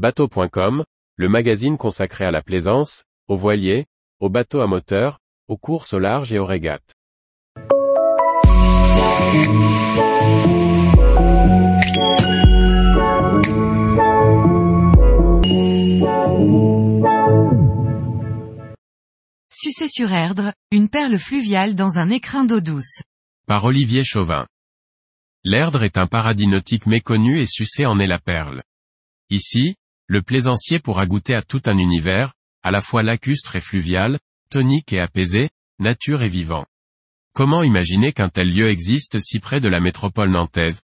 Bateau.com, le magazine consacré à la plaisance, aux voiliers, aux bateaux à moteur, aux courses au large et aux régates. Sucé sur Erdre, une perle fluviale dans un écrin d'eau douce. Par Olivier Chauvin. L'Erdre est un paradis nautique méconnu et Sucé en est la perle. Ici, le plaisancier pourra goûter à tout un univers, à la fois lacustre et fluvial, tonique et apaisé, nature et vivant. Comment imaginer qu'un tel lieu existe si près de la métropole nantaise?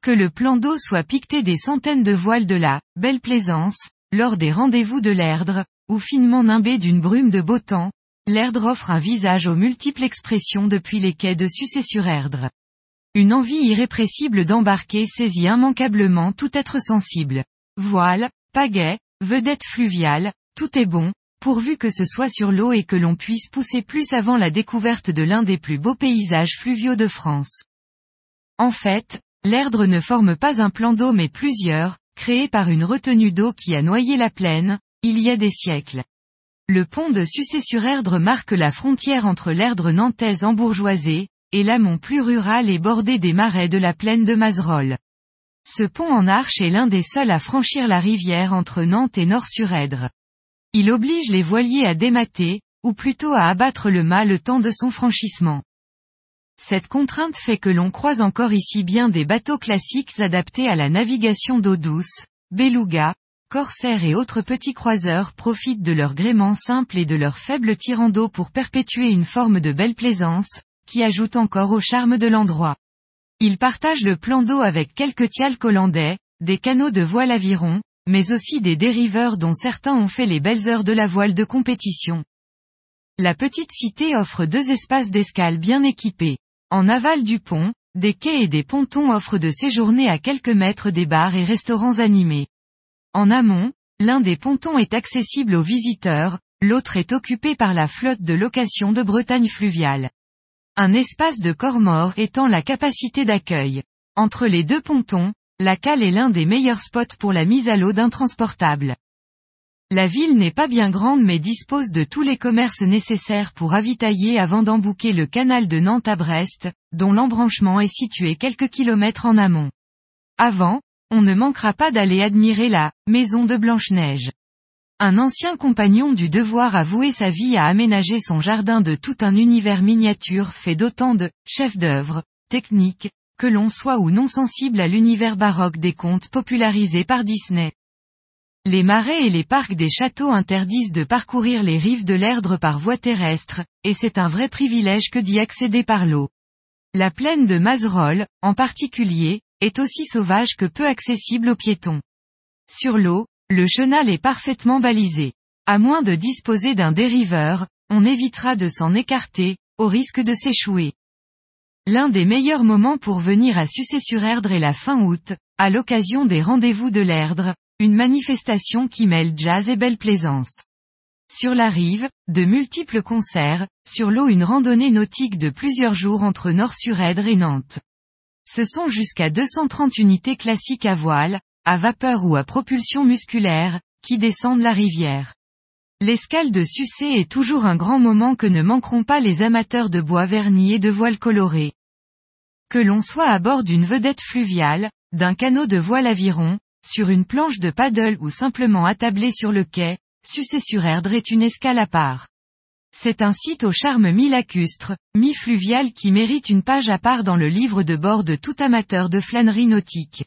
Que le plan d'eau soit piqueté des centaines de voiles de la belle plaisance, lors des rendez-vous de l'Erdre, ou finement nimbé d'une brume de beau temps, l'Erdre offre un visage aux multiples expressions depuis les quais de Sucé-sur-Erdre. Une envie irrépressible d'embarquer saisit immanquablement tout être sensible. Voile, pagaie, vedette fluviale, tout est bon, pourvu que ce soit sur l'eau et que l'on puisse pousser plus avant la découverte de l'un des plus beaux paysages fluviaux de France. En fait, l'Erdre ne forme pas un plan d'eau mais plusieurs, créés par une retenue d'eau qui a noyé la plaine, il y a des siècles. Le pont de Sucé-sur-Erdre marque la frontière entre l'Erdre nantaise embourgeoisée, et l'amont plus rural et bordé des marais de la plaine de Mazerolles. Ce pont en arche est l'un des seuls à franchir la rivière entre Nantes et Nord-sur-Erdre. Il oblige les voiliers à démater, ou plutôt à abattre le mât le temps de son franchissement. Cette contrainte fait que l'on croise encore ici bien des bateaux classiques adaptés à la navigation d'eau douce, beluga, corsaires et autres petits croiseurs profitent de leur gréement simple et de leur faible tirant d'eau pour perpétuer une forme de belle plaisance, qui ajoute encore au charme de l'endroit. Ils partagent le plan d'eau avec quelques tials hollandais, des canaux de voile aviron, mais aussi des dériveurs dont certains ont fait les belles heures de la voile de compétition. La petite cité offre deux espaces d'escale bien équipés. En aval du pont, des quais et des pontons offrent de séjourner à quelques mètres des bars et restaurants animés. En amont, l'un des pontons est accessible aux visiteurs, l'autre est occupé par la flotte de location de Bretagne fluviale. Un espace de corps mort étend la capacité d'accueil. Entre les deux pontons, la cale est l'un des meilleurs spots pour la mise à l'eau d'un transportable. La ville n'est pas bien grande mais dispose de tous les commerces nécessaires pour ravitailler avant d'embouquer le canal de Nantes à Brest, dont l'embranchement est situé quelques kilomètres en amont. Avant, on ne manquera pas d'aller admirer la maison de Blanche-Neige. Un ancien compagnon du devoir a voué sa vie à aménager son jardin de tout un univers miniature fait d'autant de chefs d'œuvre, techniques, que l'on soit ou non sensible à l'univers baroque des contes popularisés par Disney. Les marais et les parcs des châteaux interdisent de parcourir les rives de l'Erdre par voie terrestre, et c'est un vrai privilège que d'y accéder par l'eau. La plaine de Mazerolles, en particulier, est aussi sauvage que peu accessible aux piétons. Sur l'eau, le chenal est parfaitement balisé. À moins de disposer d'un dériveur, on évitera de s'en écarter, au risque de s'échouer. L'un des meilleurs moments pour venir à Sucé-sur-Erdre est la fin août, à l'occasion des rendez-vous de l'Erdre, une manifestation qui mêle jazz et belle plaisance. Sur la rive, de multiples concerts, sur l'eau une randonnée nautique de plusieurs jours entre Nord-sur-Erdre et Nantes. Ce sont jusqu'à 230 unités classiques à voile, à vapeur ou à propulsion musculaire, qui descendent la rivière. L'escale de Sucé est toujours un grand moment que ne manqueront pas les amateurs de bois vernis et de voiles colorées. Que l'on soit à bord d'une vedette fluviale, d'un canot de voile aviron, sur une planche de paddle ou simplement attablé sur le quai, Sucé-sur-Erdre est une escale à part. C'est un site au charme mi-lacustre, mi-fluvial qui mérite une page à part dans le livre de bord de tout amateur de flânerie nautique.